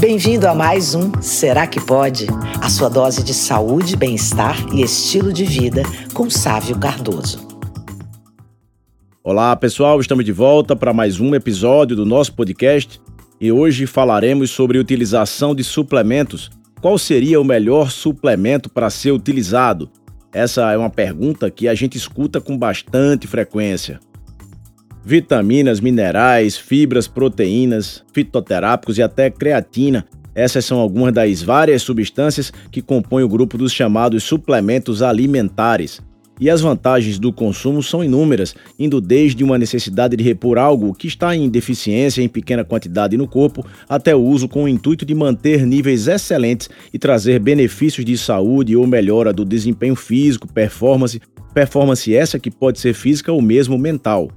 Bem-vindo a mais um Será que Pode? A sua dose de saúde, bem-estar e estilo de vida com Sávio Cardoso. Olá, pessoal, estamos de volta para mais um episódio do nosso podcast e hoje falaremos sobre utilização de suplementos. Qual seria o melhor suplemento para ser utilizado? Essa é uma pergunta que a gente escuta com bastante frequência vitaminas, minerais, fibras, proteínas, fitoterápicos e até creatina. Essas são algumas das várias substâncias que compõem o grupo dos chamados suplementos alimentares. E as vantagens do consumo são inúmeras, indo desde uma necessidade de repor algo que está em deficiência em pequena quantidade no corpo, até o uso com o intuito de manter níveis excelentes e trazer benefícios de saúde ou melhora do desempenho físico, performance, performance essa que pode ser física ou mesmo mental.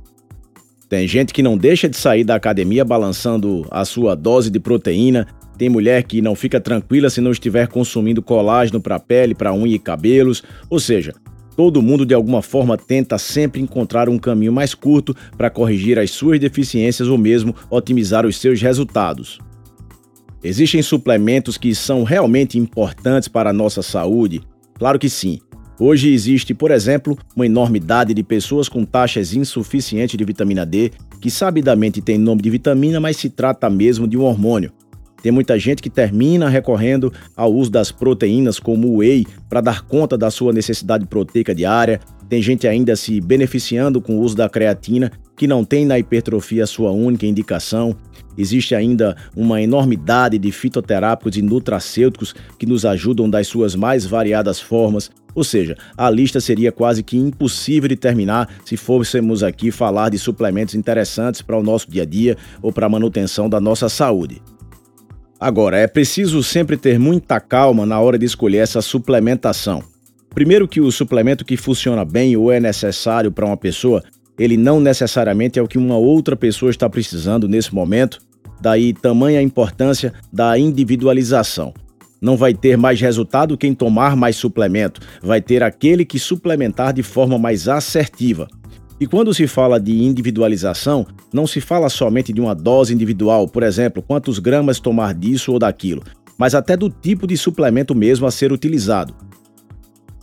Tem gente que não deixa de sair da academia balançando a sua dose de proteína. Tem mulher que não fica tranquila se não estiver consumindo colágeno para pele, para unha e cabelos. Ou seja, todo mundo de alguma forma tenta sempre encontrar um caminho mais curto para corrigir as suas deficiências ou mesmo otimizar os seus resultados. Existem suplementos que são realmente importantes para a nossa saúde? Claro que sim. Hoje existe, por exemplo, uma enormidade de pessoas com taxas insuficientes de vitamina D, que sabidamente tem nome de vitamina, mas se trata mesmo de um hormônio. Tem muita gente que termina recorrendo ao uso das proteínas como o whey para dar conta da sua necessidade proteica diária. Tem gente ainda se beneficiando com o uso da creatina, que não tem na hipertrofia sua única indicação. Existe ainda uma enormidade de fitoterápicos e nutracêuticos que nos ajudam das suas mais variadas formas. Ou seja, a lista seria quase que impossível de terminar se fôssemos aqui falar de suplementos interessantes para o nosso dia a dia ou para a manutenção da nossa saúde. Agora, é preciso sempre ter muita calma na hora de escolher essa suplementação. Primeiro que o suplemento que funciona bem ou é necessário para uma pessoa, ele não necessariamente é o que uma outra pessoa está precisando nesse momento, daí tamanha importância da individualização. Não vai ter mais resultado quem tomar mais suplemento, vai ter aquele que suplementar de forma mais assertiva. E quando se fala de individualização, não se fala somente de uma dose individual, por exemplo, quantos gramas tomar disso ou daquilo, mas até do tipo de suplemento mesmo a ser utilizado.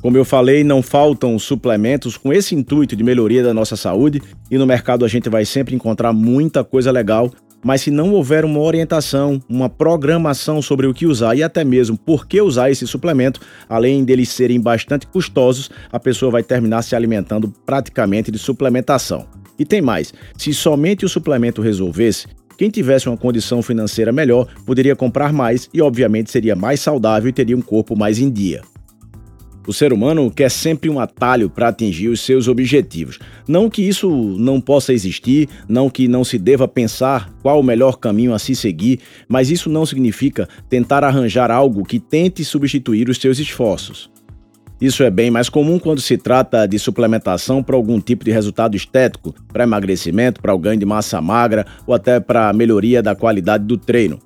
Como eu falei, não faltam suplementos com esse intuito de melhoria da nossa saúde e no mercado a gente vai sempre encontrar muita coisa legal mas se não houver uma orientação, uma programação sobre o que usar e até mesmo por que usar esse suplemento, além deles serem bastante custosos, a pessoa vai terminar se alimentando praticamente de suplementação. E tem mais: se somente o suplemento resolvesse, quem tivesse uma condição financeira melhor poderia comprar mais e, obviamente, seria mais saudável e teria um corpo mais em dia. O ser humano quer sempre um atalho para atingir os seus objetivos. Não que isso não possa existir, não que não se deva pensar qual o melhor caminho a se seguir, mas isso não significa tentar arranjar algo que tente substituir os seus esforços. Isso é bem mais comum quando se trata de suplementação para algum tipo de resultado estético, para emagrecimento, para o ganho de massa magra ou até para a melhoria da qualidade do treino.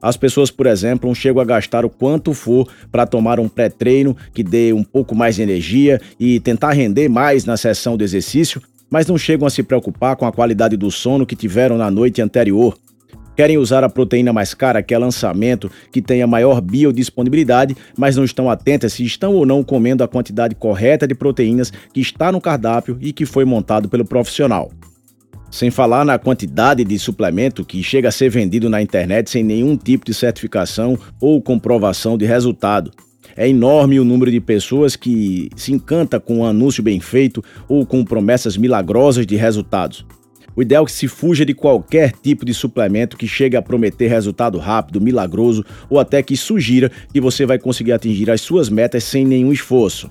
As pessoas, por exemplo, chegam a gastar o quanto for para tomar um pré-treino que dê um pouco mais de energia e tentar render mais na sessão de exercício, mas não chegam a se preocupar com a qualidade do sono que tiveram na noite anterior. Querem usar a proteína mais cara, que é lançamento, que tenha maior biodisponibilidade, mas não estão atentas se estão ou não comendo a quantidade correta de proteínas que está no cardápio e que foi montado pelo profissional. Sem falar na quantidade de suplemento que chega a ser vendido na internet sem nenhum tipo de certificação ou comprovação de resultado. É enorme o número de pessoas que se encanta com um anúncio bem feito ou com promessas milagrosas de resultados. O ideal é que se fuja de qualquer tipo de suplemento que chegue a prometer resultado rápido, milagroso ou até que sugira que você vai conseguir atingir as suas metas sem nenhum esforço.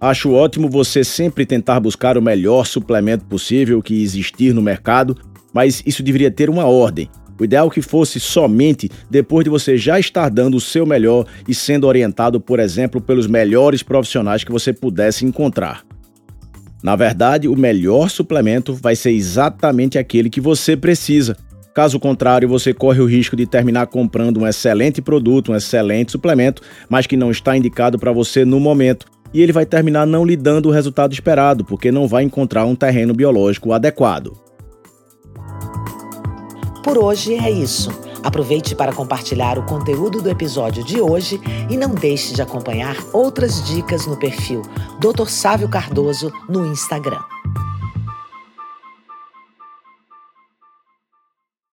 Acho ótimo você sempre tentar buscar o melhor suplemento possível que existir no mercado, mas isso deveria ter uma ordem. O ideal é que fosse somente depois de você já estar dando o seu melhor e sendo orientado, por exemplo, pelos melhores profissionais que você pudesse encontrar. Na verdade, o melhor suplemento vai ser exatamente aquele que você precisa. Caso contrário, você corre o risco de terminar comprando um excelente produto, um excelente suplemento, mas que não está indicado para você no momento, e ele vai terminar não lhe dando o resultado esperado, porque não vai encontrar um terreno biológico adequado. Por hoje é isso. Aproveite para compartilhar o conteúdo do episódio de hoje e não deixe de acompanhar outras dicas no perfil Dr. Sávio Cardoso no Instagram.